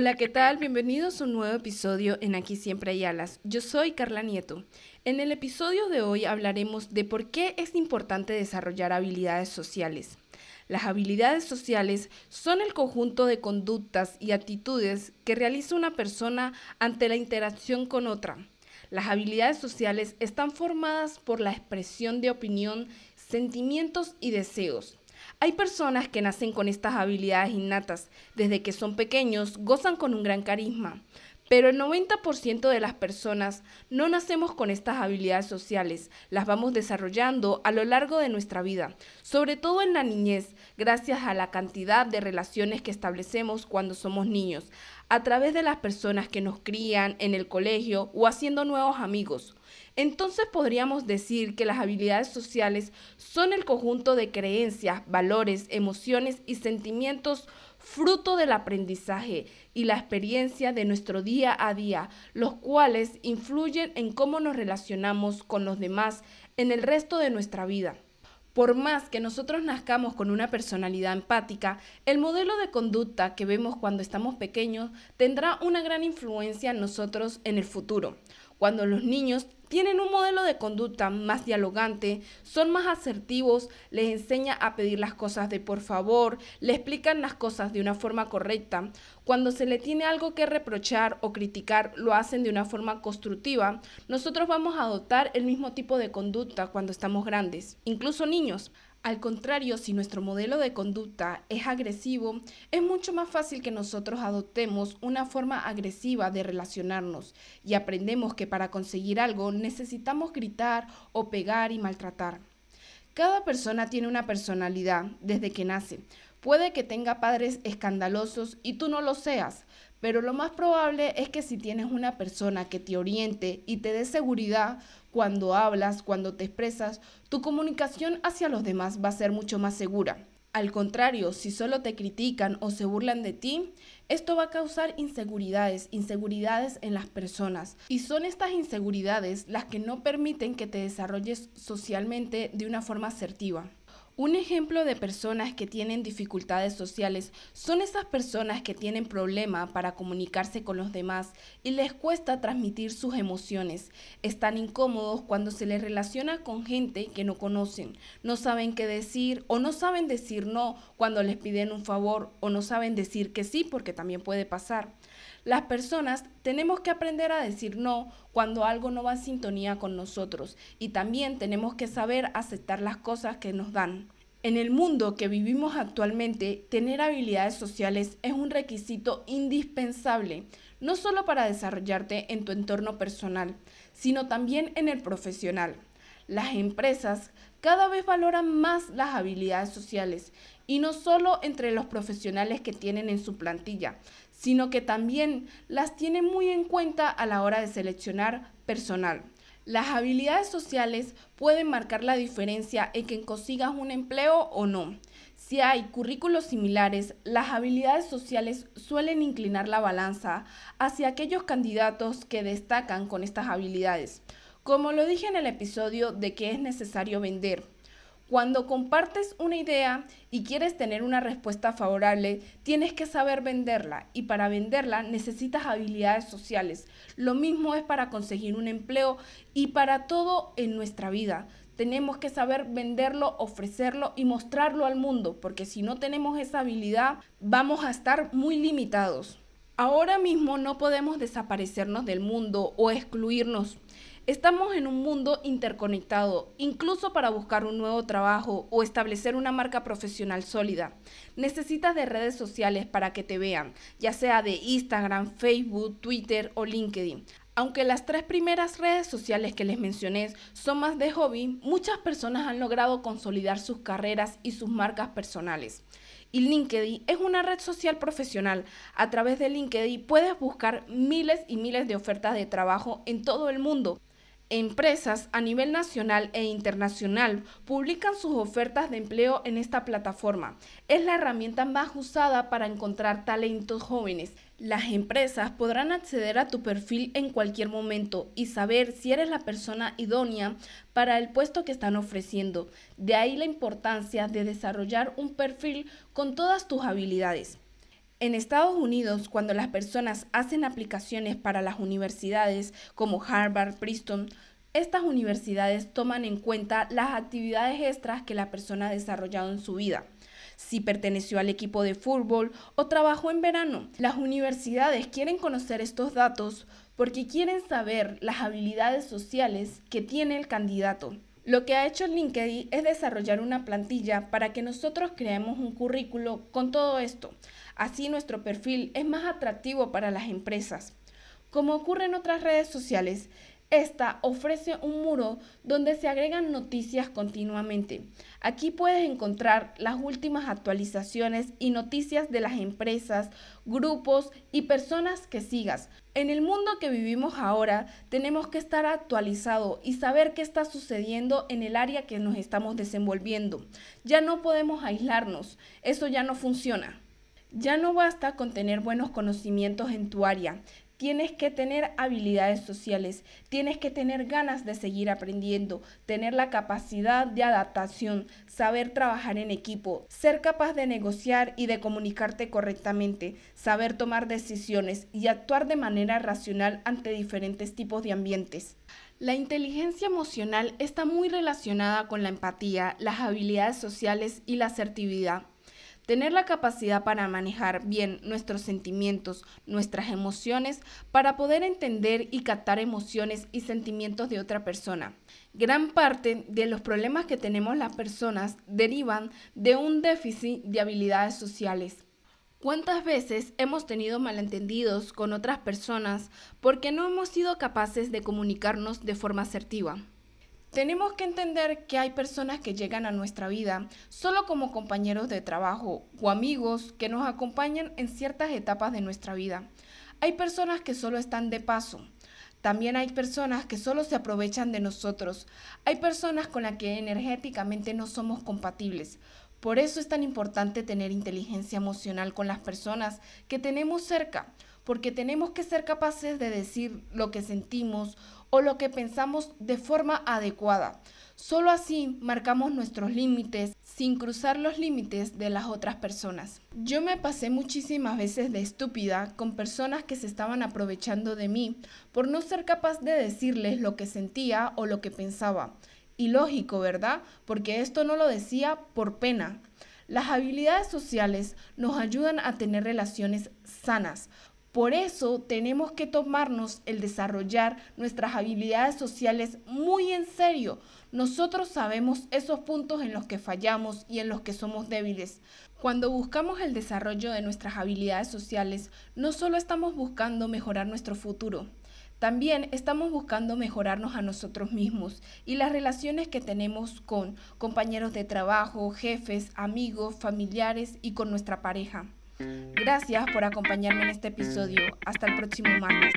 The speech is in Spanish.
Hola, ¿qué tal? Bienvenidos a un nuevo episodio en Aquí Siempre hay alas. Yo soy Carla Nieto. En el episodio de hoy hablaremos de por qué es importante desarrollar habilidades sociales. Las habilidades sociales son el conjunto de conductas y actitudes que realiza una persona ante la interacción con otra. Las habilidades sociales están formadas por la expresión de opinión, sentimientos y deseos hay personas que nacen con estas habilidades innatas. Desde que son pequeños gozan con un gran carisma. Pero el 90% de las personas no nacemos con estas habilidades sociales, las vamos desarrollando a lo largo de nuestra vida, sobre todo en la niñez, gracias a la cantidad de relaciones que establecemos cuando somos niños, a través de las personas que nos crían en el colegio o haciendo nuevos amigos. Entonces podríamos decir que las habilidades sociales son el conjunto de creencias, valores, emociones y sentimientos fruto del aprendizaje y la experiencia de nuestro día a día, los cuales influyen en cómo nos relacionamos con los demás en el resto de nuestra vida. Por más que nosotros nazcamos con una personalidad empática, el modelo de conducta que vemos cuando estamos pequeños tendrá una gran influencia en nosotros en el futuro. Cuando los niños tienen un modelo de conducta más dialogante, son más asertivos, les enseña a pedir las cosas de por favor, le explican las cosas de una forma correcta. Cuando se le tiene algo que reprochar o criticar, lo hacen de una forma constructiva. Nosotros vamos a adoptar el mismo tipo de conducta cuando estamos grandes, incluso niños. Al contrario, si nuestro modelo de conducta es agresivo, es mucho más fácil que nosotros adoptemos una forma agresiva de relacionarnos y aprendemos que para conseguir algo necesitamos gritar o pegar y maltratar. Cada persona tiene una personalidad desde que nace. Puede que tenga padres escandalosos y tú no lo seas, pero lo más probable es que si tienes una persona que te oriente y te dé seguridad cuando hablas, cuando te expresas, tu comunicación hacia los demás va a ser mucho más segura. Al contrario, si solo te critican o se burlan de ti, esto va a causar inseguridades, inseguridades en las personas. Y son estas inseguridades las que no permiten que te desarrolles socialmente de una forma asertiva. Un ejemplo de personas que tienen dificultades sociales son esas personas que tienen problema para comunicarse con los demás y les cuesta transmitir sus emociones. Están incómodos cuando se les relaciona con gente que no conocen. No saben qué decir o no saben decir no cuando les piden un favor o no saben decir que sí porque también puede pasar. Las personas tenemos que aprender a decir no cuando algo no va en sintonía con nosotros y también tenemos que saber aceptar las cosas que nos dan. En el mundo que vivimos actualmente, tener habilidades sociales es un requisito indispensable, no solo para desarrollarte en tu entorno personal, sino también en el profesional. Las empresas cada vez valoran más las habilidades sociales y no solo entre los profesionales que tienen en su plantilla, sino que también las tienen muy en cuenta a la hora de seleccionar personal. Las habilidades sociales pueden marcar la diferencia en que consigas un empleo o no. Si hay currículos similares, las habilidades sociales suelen inclinar la balanza hacia aquellos candidatos que destacan con estas habilidades. Como lo dije en el episodio de que es necesario vender, cuando compartes una idea y quieres tener una respuesta favorable, tienes que saber venderla y para venderla necesitas habilidades sociales. Lo mismo es para conseguir un empleo y para todo en nuestra vida. Tenemos que saber venderlo, ofrecerlo y mostrarlo al mundo, porque si no tenemos esa habilidad vamos a estar muy limitados. Ahora mismo no podemos desaparecernos del mundo o excluirnos Estamos en un mundo interconectado, incluso para buscar un nuevo trabajo o establecer una marca profesional sólida. Necesitas de redes sociales para que te vean, ya sea de Instagram, Facebook, Twitter o LinkedIn. Aunque las tres primeras redes sociales que les mencioné son más de hobby, muchas personas han logrado consolidar sus carreras y sus marcas personales. Y LinkedIn es una red social profesional. A través de LinkedIn puedes buscar miles y miles de ofertas de trabajo en todo el mundo. Empresas a nivel nacional e internacional publican sus ofertas de empleo en esta plataforma. Es la herramienta más usada para encontrar talentos jóvenes. Las empresas podrán acceder a tu perfil en cualquier momento y saber si eres la persona idónea para el puesto que están ofreciendo. De ahí la importancia de desarrollar un perfil con todas tus habilidades. En Estados Unidos, cuando las personas hacen aplicaciones para las universidades como Harvard, Princeton, estas universidades toman en cuenta las actividades extras que la persona ha desarrollado en su vida si perteneció al equipo de fútbol o trabajó en verano. Las universidades quieren conocer estos datos porque quieren saber las habilidades sociales que tiene el candidato. Lo que ha hecho LinkedIn es desarrollar una plantilla para que nosotros creemos un currículo con todo esto. Así nuestro perfil es más atractivo para las empresas. Como ocurre en otras redes sociales, esta ofrece un muro donde se agregan noticias continuamente. Aquí puedes encontrar las últimas actualizaciones y noticias de las empresas, grupos y personas que sigas. En el mundo que vivimos ahora tenemos que estar actualizado y saber qué está sucediendo en el área que nos estamos desenvolviendo. Ya no podemos aislarnos, eso ya no funciona. Ya no basta con tener buenos conocimientos en tu área, Tienes que tener habilidades sociales, tienes que tener ganas de seguir aprendiendo, tener la capacidad de adaptación, saber trabajar en equipo, ser capaz de negociar y de comunicarte correctamente, saber tomar decisiones y actuar de manera racional ante diferentes tipos de ambientes. La inteligencia emocional está muy relacionada con la empatía, las habilidades sociales y la asertividad. Tener la capacidad para manejar bien nuestros sentimientos, nuestras emociones, para poder entender y captar emociones y sentimientos de otra persona. Gran parte de los problemas que tenemos las personas derivan de un déficit de habilidades sociales. ¿Cuántas veces hemos tenido malentendidos con otras personas porque no hemos sido capaces de comunicarnos de forma asertiva? Tenemos que entender que hay personas que llegan a nuestra vida solo como compañeros de trabajo o amigos que nos acompañan en ciertas etapas de nuestra vida. Hay personas que solo están de paso. También hay personas que solo se aprovechan de nosotros. Hay personas con las que energéticamente no somos compatibles. Por eso es tan importante tener inteligencia emocional con las personas que tenemos cerca, porque tenemos que ser capaces de decir lo que sentimos o lo que pensamos de forma adecuada. Solo así marcamos nuestros límites sin cruzar los límites de las otras personas. Yo me pasé muchísimas veces de estúpida con personas que se estaban aprovechando de mí por no ser capaz de decirles lo que sentía o lo que pensaba. Y lógico, ¿verdad? Porque esto no lo decía por pena. Las habilidades sociales nos ayudan a tener relaciones sanas, por eso tenemos que tomarnos el desarrollar nuestras habilidades sociales muy en serio. Nosotros sabemos esos puntos en los que fallamos y en los que somos débiles. Cuando buscamos el desarrollo de nuestras habilidades sociales, no solo estamos buscando mejorar nuestro futuro, también estamos buscando mejorarnos a nosotros mismos y las relaciones que tenemos con compañeros de trabajo, jefes, amigos, familiares y con nuestra pareja. Gracias por acompañarme en este episodio. Hasta el próximo martes.